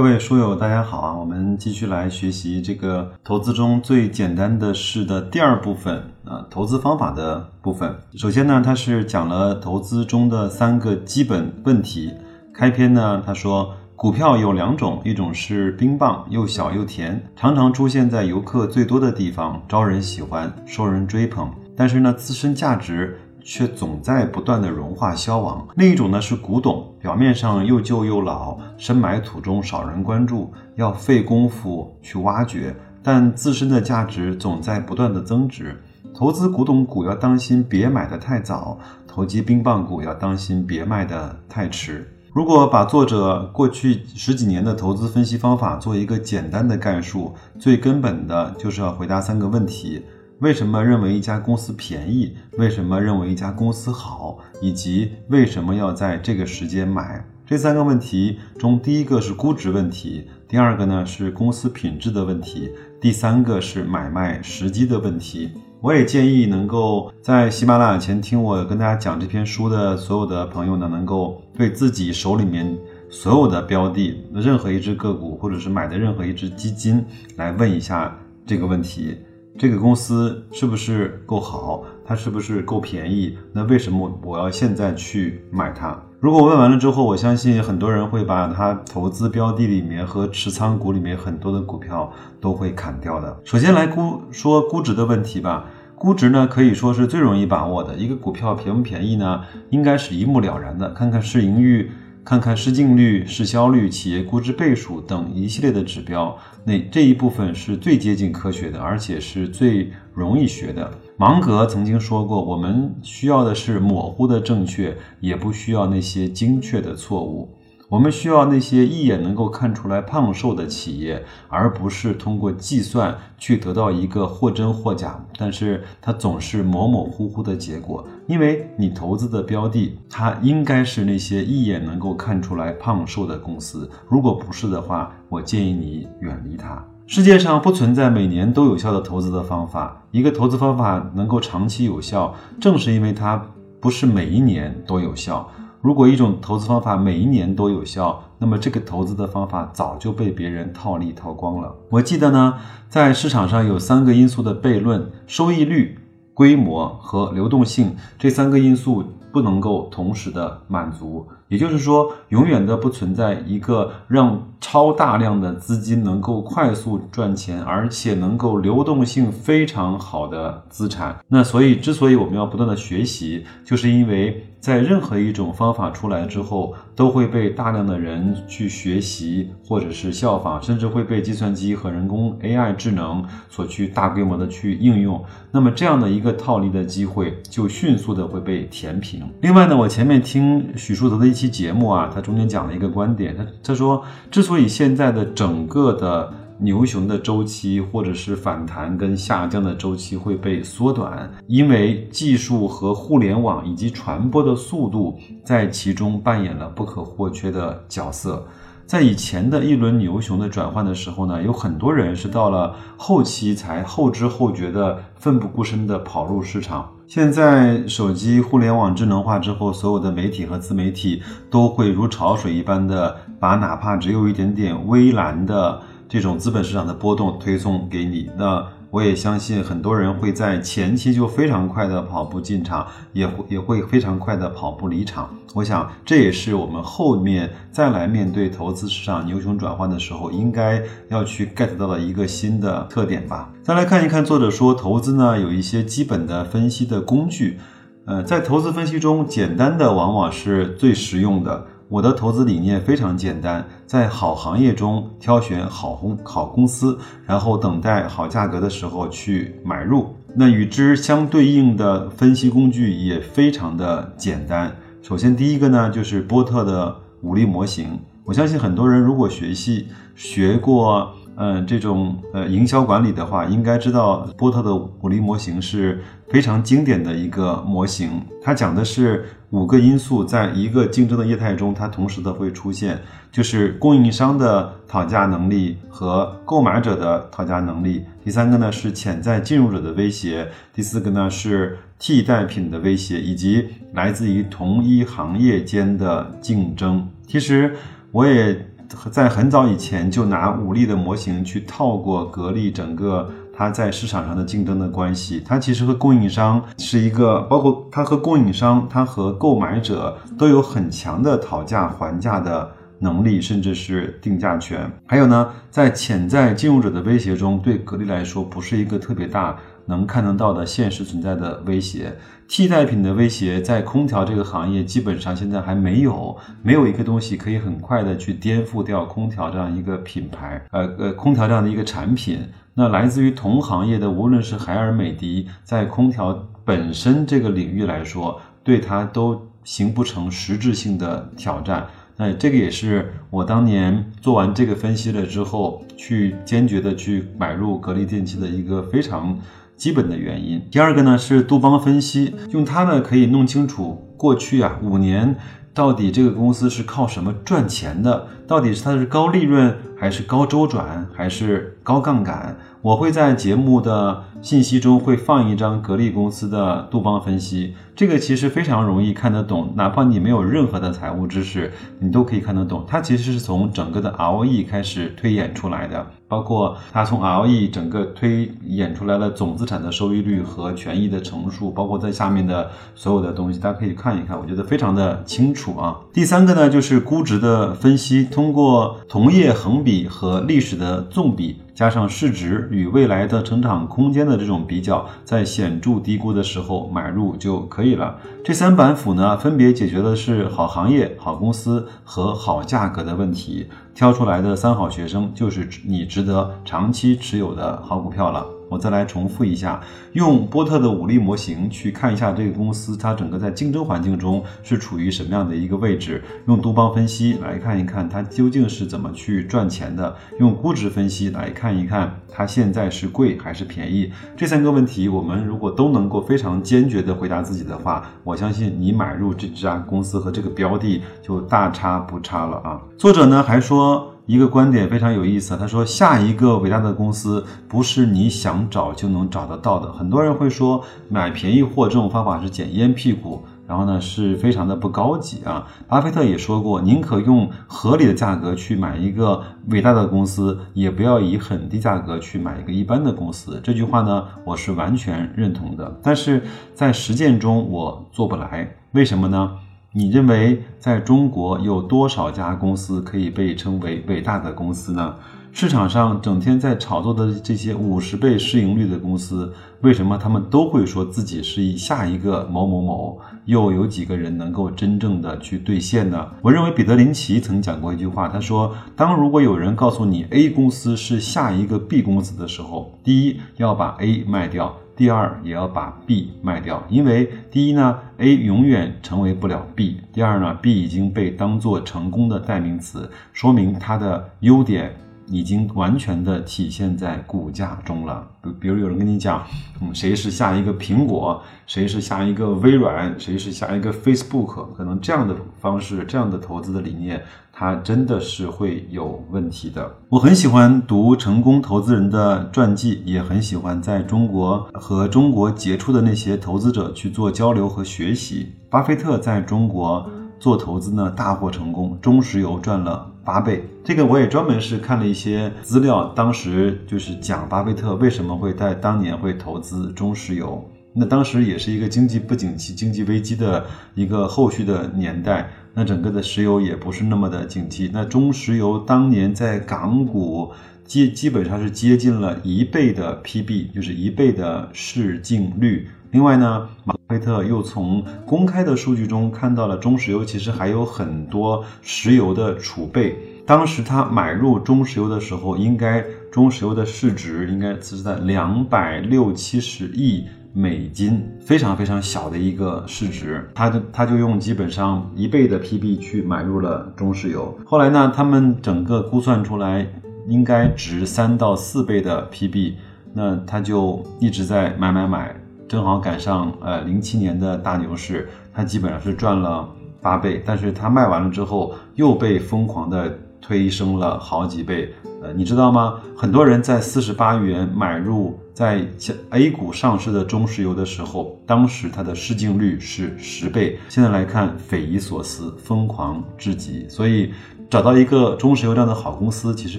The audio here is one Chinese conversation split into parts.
各位书友，大家好啊！我们继续来学习这个投资中最简单的事的第二部分啊，投资方法的部分。首先呢，它是讲了投资中的三个基本问题。开篇呢，他说股票有两种，一种是冰棒，又小又甜，常常出现在游客最多的地方，招人喜欢，受人追捧。但是呢，自身价值。却总在不断的融化消亡。另一种呢是古董，表面上又旧又老，深埋土中，少人关注，要费功夫去挖掘，但自身的价值总在不断的增值。投资古董股要当心别买的太早，投机冰棒股要当心别卖的太迟。如果把作者过去十几年的投资分析方法做一个简单的概述，最根本的就是要回答三个问题。为什么认为一家公司便宜？为什么认为一家公司好？以及为什么要在这个时间买？这三个问题中，第一个是估值问题，第二个呢是公司品质的问题，第三个是买卖时机的问题。我也建议能够在喜马拉雅前听我跟大家讲这篇书的所有的朋友呢，能够对自己手里面所有的标的、任何一只个股，或者是买的任何一只基金，来问一下这个问题。这个公司是不是够好？它是不是够便宜？那为什么我要现在去买它？如果问完了之后，我相信很多人会把它投资标的里面和持仓股里面很多的股票都会砍掉的。首先来估说估值的问题吧。估值呢可以说是最容易把握的一个股票便不便宜呢，应该是一目了然的。看看市盈率。看看市净率、市销率、企业估值倍数等一系列的指标，那这一部分是最接近科学的，而且是最容易学的。芒格曾经说过：“我们需要的是模糊的正确，也不需要那些精确的错误。”我们需要那些一眼能够看出来胖瘦的企业，而不是通过计算去得到一个或真或假，但是它总是模模糊糊的结果。因为你投资的标的，它应该是那些一眼能够看出来胖瘦的公司。如果不是的话，我建议你远离它。世界上不存在每年都有效的投资的方法。一个投资方法能够长期有效，正是因为它不是每一年都有效。如果一种投资方法每一年都有效，那么这个投资的方法早就被别人套利套光了。我记得呢，在市场上有三个因素的悖论：收益率、规模和流动性。这三个因素不能够同时的满足。也就是说，永远的不存在一个让超大量的资金能够快速赚钱，而且能够流动性非常好的资产。那所以，之所以我们要不断的学习，就是因为在任何一种方法出来之后，都会被大量的人去学习，或者是效仿，甚至会被计算机和人工 AI 智能所去大规模的去应用。那么这样的一个套利的机会，就迅速的会被填平。另外呢，我前面听许树德的一。期节目啊，他中间讲了一个观点，他他说，之所以现在的整个的牛熊的周期，或者是反弹跟下降的周期会被缩短，因为技术和互联网以及传播的速度在其中扮演了不可或缺的角色。在以前的一轮牛熊的转换的时候呢，有很多人是到了后期才后知后觉的奋不顾身的跑入市场。现在手机互联网智能化之后，所有的媒体和自媒体都会如潮水一般的把哪怕只有一点点微蓝的这种资本市场的波动推送给你。那我也相信很多人会在前期就非常快的跑步进场，也会也会非常快的跑步离场。我想这也是我们后面再来面对投资市场牛熊转换的时候，应该要去 get 到的一个新的特点吧。再来看一看，作者说投资呢有一些基本的分析的工具，呃，在投资分析中，简单的往往是最实用的。我的投资理念非常简单，在好行业中挑选好公好公司，然后等待好价格的时候去买入。那与之相对应的分析工具也非常的简单。首先，第一个呢就是波特的武力模型。我相信很多人如果学习学过。嗯，这种呃营销管理的话，应该知道波特的五力模型是非常经典的一个模型。它讲的是五个因素在一个竞争的业态中，它同时的会出现，就是供应商的讨价能力和购买者的讨价能力。第三个呢是潜在进入者的威胁，第四个呢是替代品的威胁，以及来自于同一行业间的竞争。其实我也。在很早以前就拿武力的模型去套过格力整个它在市场上的竞争的关系，它其实和供应商是一个，包括它和供应商，它和购买者都有很强的讨价还价的能力，甚至是定价权。还有呢，在潜在进入者的威胁中，对格力来说不是一个特别大能看得到的现实存在的威胁。替代品的威胁在空调这个行业基本上现在还没有，没有一个东西可以很快的去颠覆掉空调这样一个品牌，呃呃，空调这样的一个产品。那来自于同行业的，无论是海尔、美的，在空调本身这个领域来说，对它都形不成实质性的挑战。那这个也是我当年做完这个分析了之后，去坚决的去买入格力电器的一个非常。基本的原因。第二个呢是杜邦分析，用它呢可以弄清楚过去啊五年到底这个公司是靠什么赚钱的，到底是它是高利润还是高周转还是高杠杆。我会在节目的信息中会放一张格力公司的杜邦分析，这个其实非常容易看得懂，哪怕你没有任何的财务知识，你都可以看得懂。它其实是从整个的 ROE 开始推演出来的，包括它从 ROE 整个推演出来了总资产的收益率和权益的乘数，包括在下面的所有的东西，大家可以看一看，我觉得非常的清楚啊。第三个呢就是估值的分析，通过同业横比和历史的纵比。加上市值与未来的成长空间的这种比较，在显著低估的时候买入就可以了。这三板斧呢，分别解决的是好行业、好公司和好价格的问题，挑出来的三好学生就是你值得长期持有的好股票了。我再来重复一下，用波特的武力模型去看一下这个公司，它整个在竞争环境中是处于什么样的一个位置？用杜邦分析来看一看它究竟是怎么去赚钱的？用估值分析来看看一看它现在是贵还是便宜？这三个问题，我们如果都能够非常坚决的回答自己的话，我相信你买入这家公司和这个标的就大差不差了啊！作者呢还说。一个观点非常有意思，他说：“下一个伟大的公司不是你想找就能找得到的。”很多人会说买便宜货这种方法是捡烟屁股，然后呢是非常的不高级啊。巴菲特也说过，宁可用合理的价格去买一个伟大的公司，也不要以很低价格去买一个一般的公司。这句话呢，我是完全认同的。但是在实践中我做不来，为什么呢？你认为在中国有多少家公司可以被称为伟大的公司呢？市场上整天在炒作的这些五十倍市盈率的公司，为什么他们都会说自己是下一个某某某？又有几个人能够真正的去兑现呢？我认为彼得林奇曾讲过一句话，他说：当如果有人告诉你 A 公司是下一个 B 公司的时候，第一要把 A 卖掉。第二也要把 B 卖掉，因为第一呢，A 永远成为不了 B；第二呢，B 已经被当做成功的代名词，说明它的优点已经完全的体现在股价中了。比比如有人跟你讲，嗯，谁是下一个苹果，谁是下一个微软，谁是下一个 Facebook，可能这样的方式，这样的投资的理念。它真的是会有问题的。我很喜欢读成功投资人的传记，也很喜欢在中国和中国杰出的那些投资者去做交流和学习。巴菲特在中国做投资呢，大获成功，中石油赚了八倍。这个我也专门是看了一些资料，当时就是讲巴菲特为什么会在当年会投资中石油。那当时也是一个经济不景气、经济危机的一个后续的年代。那整个的石油也不是那么的景气。那中石油当年在港股基基本上是接近了一倍的 PB，就是一倍的市净率。另外呢，马菲特又从公开的数据中看到了中石油其实还有很多石油的储备。当时他买入中石油的时候，应该中石油的市值应该是在两百六七十亿。美金非常非常小的一个市值，他就他就用基本上一倍的 PB 去买入了中石油。后来呢，他们整个估算出来应该值三到四倍的 PB，那他就一直在买买买，正好赶上呃零七年的大牛市，他基本上是赚了八倍。但是他卖完了之后又被疯狂的推升了好几倍。呃，你知道吗？很多人在四十八元买入在 A 股上市的中石油的时候，当时它的市净率是十倍。现在来看，匪夷所思，疯狂至极。所以，找到一个中石油这样的好公司其实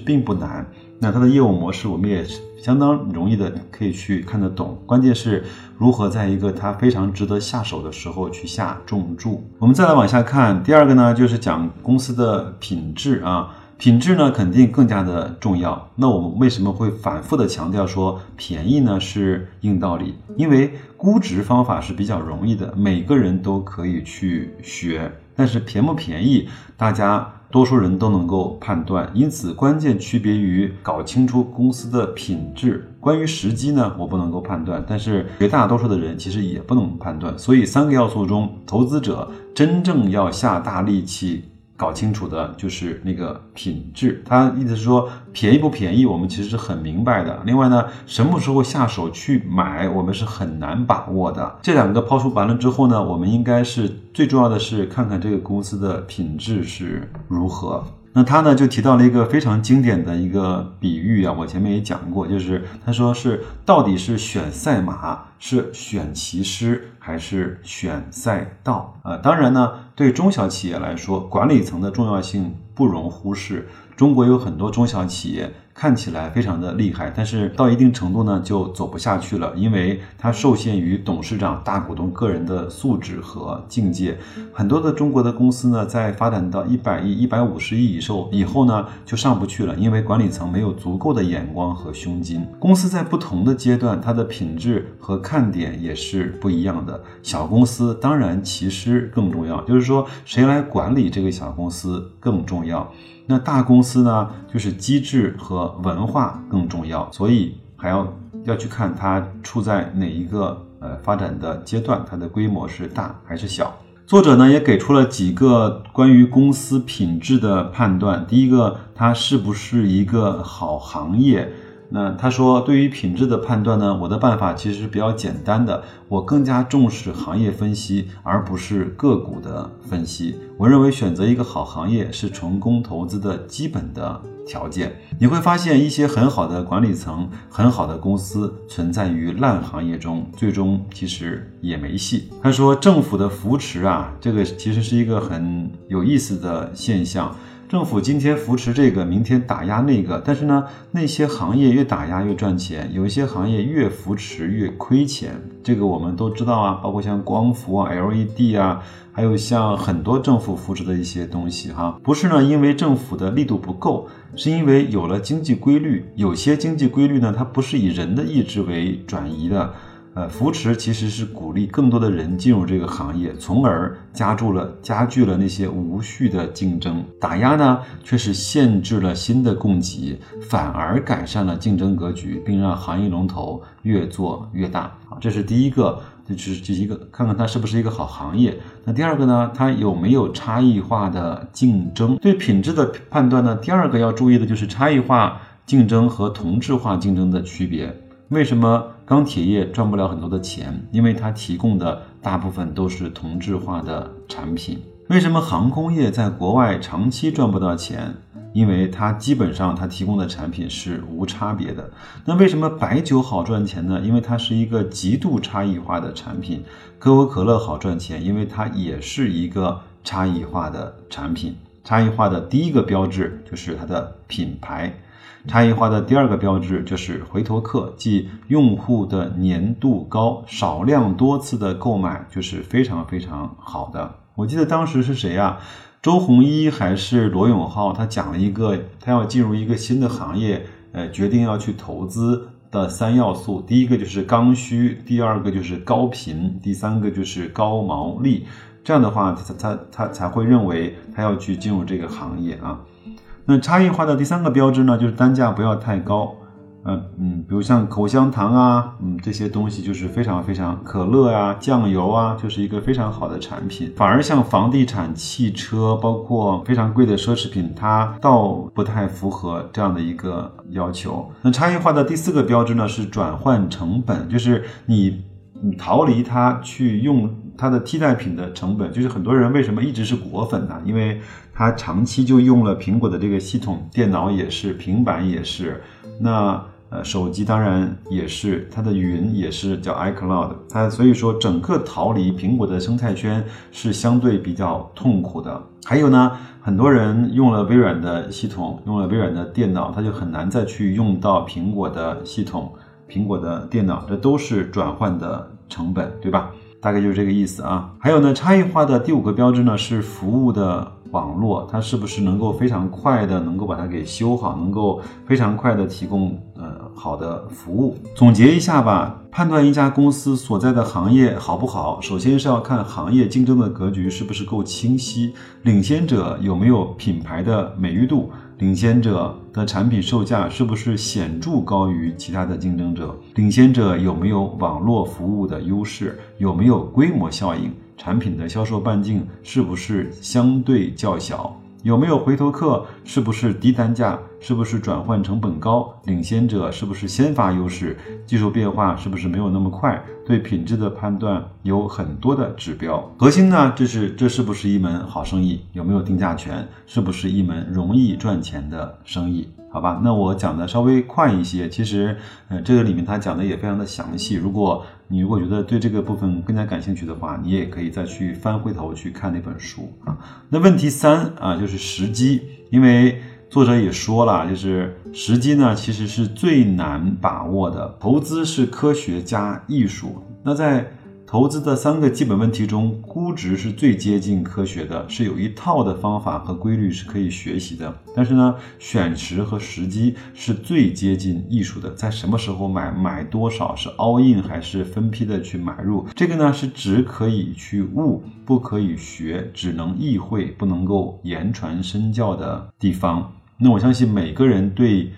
并不难。那它的业务模式我们也相当容易的可以去看得懂，关键是如何在一个它非常值得下手的时候去下重注。我们再来往下看，第二个呢就是讲公司的品质啊，品质呢肯定更加的重要。那我们为什么会反复的强调说便宜呢是硬道理？因为估值方法是比较容易的，每个人都可以去学，但是便不便宜，大家。多数人都能够判断，因此关键区别于搞清楚公司的品质。关于时机呢，我不能够判断，但是绝大多数的人其实也不能判断。所以三个要素中，投资者真正要下大力气。搞清楚的就是那个品质，他意思是说便宜不便宜，我们其实是很明白的。另外呢，什么时候下手去买，我们是很难把握的。这两个抛出完了之后呢，我们应该是最重要的是看看这个公司的品质是如何。那他呢就提到了一个非常经典的一个比喻啊，我前面也讲过，就是他说是到底是选赛马，是选骑师，还是选赛道啊？当然呢，对中小企业来说，管理层的重要性不容忽视。中国有很多中小企业。看起来非常的厉害，但是到一定程度呢，就走不下去了，因为它受限于董事长、大股东个人的素质和境界。很多的中国的公司呢，在发展到一百亿、一百五十亿以上，以后呢就上不去了，因为管理层没有足够的眼光和胸襟。公司在不同的阶段，它的品质和看点也是不一样的。小公司当然其实更重要，就是说谁来管理这个小公司更重要。那大公司呢，就是机制和文化更重要，所以还要要去看它处在哪一个呃发展的阶段，它的规模是大还是小。作者呢也给出了几个关于公司品质的判断，第一个，它是不是一个好行业。那他说，对于品质的判断呢，我的办法其实是比较简单的，我更加重视行业分析，而不是个股的分析。我认为选择一个好行业是成功投资的基本的条件。你会发现，一些很好的管理层、很好的公司存在于烂行业中，最终其实也没戏。他说，政府的扶持啊，这个其实是一个很有意思的现象。政府今天扶持这个，明天打压那个，但是呢，那些行业越打压越赚钱，有一些行业越扶持越亏钱，这个我们都知道啊，包括像光伏啊、LED 啊，还有像很多政府扶持的一些东西哈，不是呢，因为政府的力度不够，是因为有了经济规律，有些经济规律呢，它不是以人的意志为转移的。呃，扶持其实是鼓励更多的人进入这个行业，从而加注了加剧了那些无序的竞争。打压呢，却是限制了新的供给，反而改善了竞争格局，并让行业龙头越做越大。啊，这是第一个，就是这一个，看看它是不是一个好行业。那第二个呢，它有没有差异化的竞争？对品质的判断呢？第二个要注意的就是差异化竞争和同质化竞争的区别。为什么？钢铁业赚不了很多的钱，因为它提供的大部分都是同质化的产品。为什么航空业在国外长期赚不到钱？因为它基本上它提供的产品是无差别的。那为什么白酒好赚钱呢？因为它是一个极度差异化的产品。可口可乐好赚钱，因为它也是一个差异化的产品。差异化的第一个标志就是它的品牌。差异化的第二个标志就是回头客，即用户的粘度高，少量多次的购买就是非常非常好的。我记得当时是谁呀？周鸿祎还是罗永浩？他讲了一个，他要进入一个新的行业，呃，决定要去投资的三要素，第一个就是刚需，第二个就是高频，第三个就是高毛利。这样的话，他他他才会认为他要去进入这个行业啊。那差异化的第三个标志呢，就是单价不要太高，嗯嗯，比如像口香糖啊，嗯这些东西就是非常非常可乐啊、酱油啊，就是一个非常好的产品。反而像房地产、汽车，包括非常贵的奢侈品，它倒不太符合这样的一个要求。那差异化的第四个标志呢，是转换成本，就是你你逃离它去用。它的替代品的成本，就是很多人为什么一直是果粉呢？因为他长期就用了苹果的这个系统，电脑也是，平板也是。那呃，手机当然也是，它的云也是叫 iCloud，它所以说整个逃离苹果的生态圈是相对比较痛苦的。还有呢，很多人用了微软的系统，用了微软的电脑，他就很难再去用到苹果的系统、苹果的电脑，这都是转换的成本，对吧？大概就是这个意思啊。还有呢，差异化的第五个标志呢是服务的。网络它是不是能够非常快的能够把它给修好，能够非常快的提供呃好的服务？总结一下吧，判断一家公司所在的行业好不好，首先是要看行业竞争的格局是不是够清晰，领先者有没有品牌的美誉度，领先者的产品售价是不是显著高于其他的竞争者，领先者有没有网络服务的优势，有没有规模效应。产品的销售半径是不是相对较小？有没有回头客？是不是低单价？是不是转换成本高？领先者是不是先发优势？技术变化是不是没有那么快？对品质的判断有很多的指标。核心呢，这是这是不是一门好生意？有没有定价权？是不是一门容易赚钱的生意？好吧，那我讲的稍微快一些。其实，呃，这个里面他讲的也非常的详细。如果你如果觉得对这个部分更加感兴趣的话，你也可以再去翻回头去看那本书啊。那问题三啊，就是时机，因为作者也说了，就是时机呢，其实是最难把握的。投资是科学加艺术。那在投资的三个基本问题中，估值是最接近科学的，是有一套的方法和规律是可以学习的。但是呢，选时和时机是最接近艺术的，在什么时候买，买多少，是 all in 还是分批的去买入？这个呢是只可以去悟，不可以学，只能意会，不能够言传身教的地方。那我相信每个人对。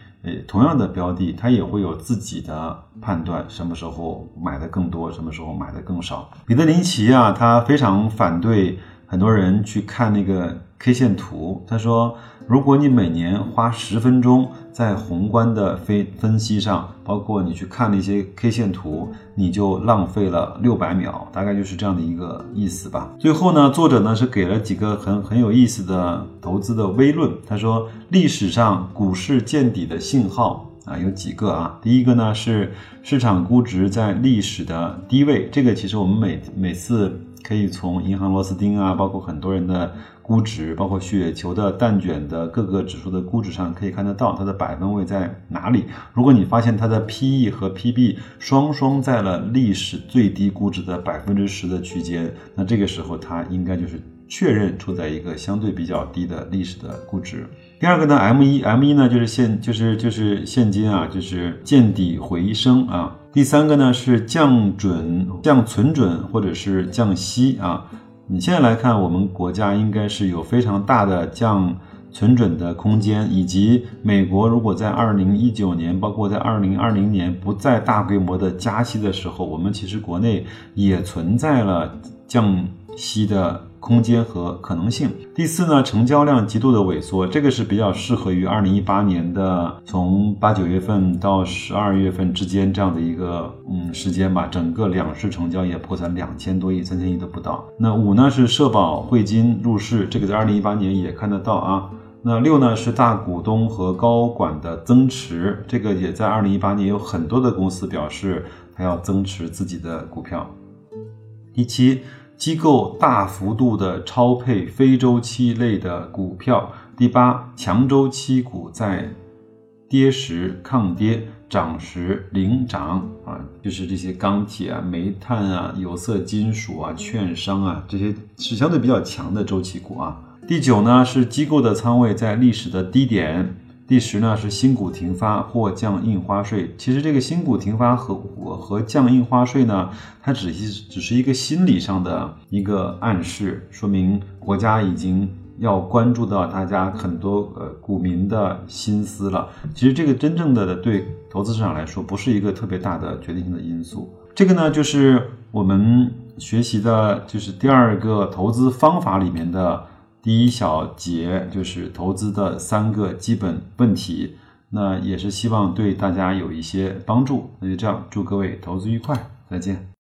同样的标的，他也会有自己的判断，什么时候买的更多，什么时候买的更少。彼得林奇啊，他非常反对很多人去看那个 K 线图，他说。如果你每年花十分钟在宏观的分分析上，包括你去看那些 K 线图，你就浪费了六百秒，大概就是这样的一个意思吧。最后呢，作者呢是给了几个很很有意思的投资的微论。他说，历史上股市见底的信号啊有几个啊？第一个呢是市场估值在历史的低位，这个其实我们每每次可以从银行螺丝钉啊，包括很多人的。估值包括雪球的蛋卷的各个指数的估值上可以看得到它的百分位在哪里。如果你发现它的 P/E 和 P/B 双双在了历史最低估值的百分之十的区间，那这个时候它应该就是确认处在一个相对比较低的历史的估值。第二个呢，M 一 M 一呢就是现就是就是现金啊，就是见底回升啊。第三个呢是降准降存准或者是降息啊。你现在来看，我们国家应该是有非常大的降存准的空间，以及美国如果在二零一九年，包括在二零二零年不再大规模的加息的时候，我们其实国内也存在了降息的。空间和可能性。第四呢，成交量极度的萎缩，这个是比较适合于二零一八年的从八九月份到十二月份之间这样的一个嗯时间吧。整个两市成交也破产两千多亿，三千亿都不到。那五呢是社保汇金入市，这个在二零一八年也看得到啊。那六呢是大股东和高管的增持，这个也在二零一八年有很多的公司表示他要增持自己的股票。第七。机构大幅度的超配非周期类的股票。第八，强周期股在跌时抗跌，涨时领涨啊，就是这些钢铁啊、煤炭啊、有色金属啊、券商啊，这些是相对比较强的周期股啊。第九呢，是机构的仓位在历史的低点。第十呢是新股停发或降印花税。其实这个新股停发和和降印花税呢，它只是只是一个心理上的一个暗示，说明国家已经要关注到大家很多呃股民的心思了。其实这个真正的对投资市场来说，不是一个特别大的决定性的因素。这个呢，就是我们学习的，就是第二个投资方法里面的。第一小节就是投资的三个基本问题，那也是希望对大家有一些帮助。那就这样，祝各位投资愉快，再见。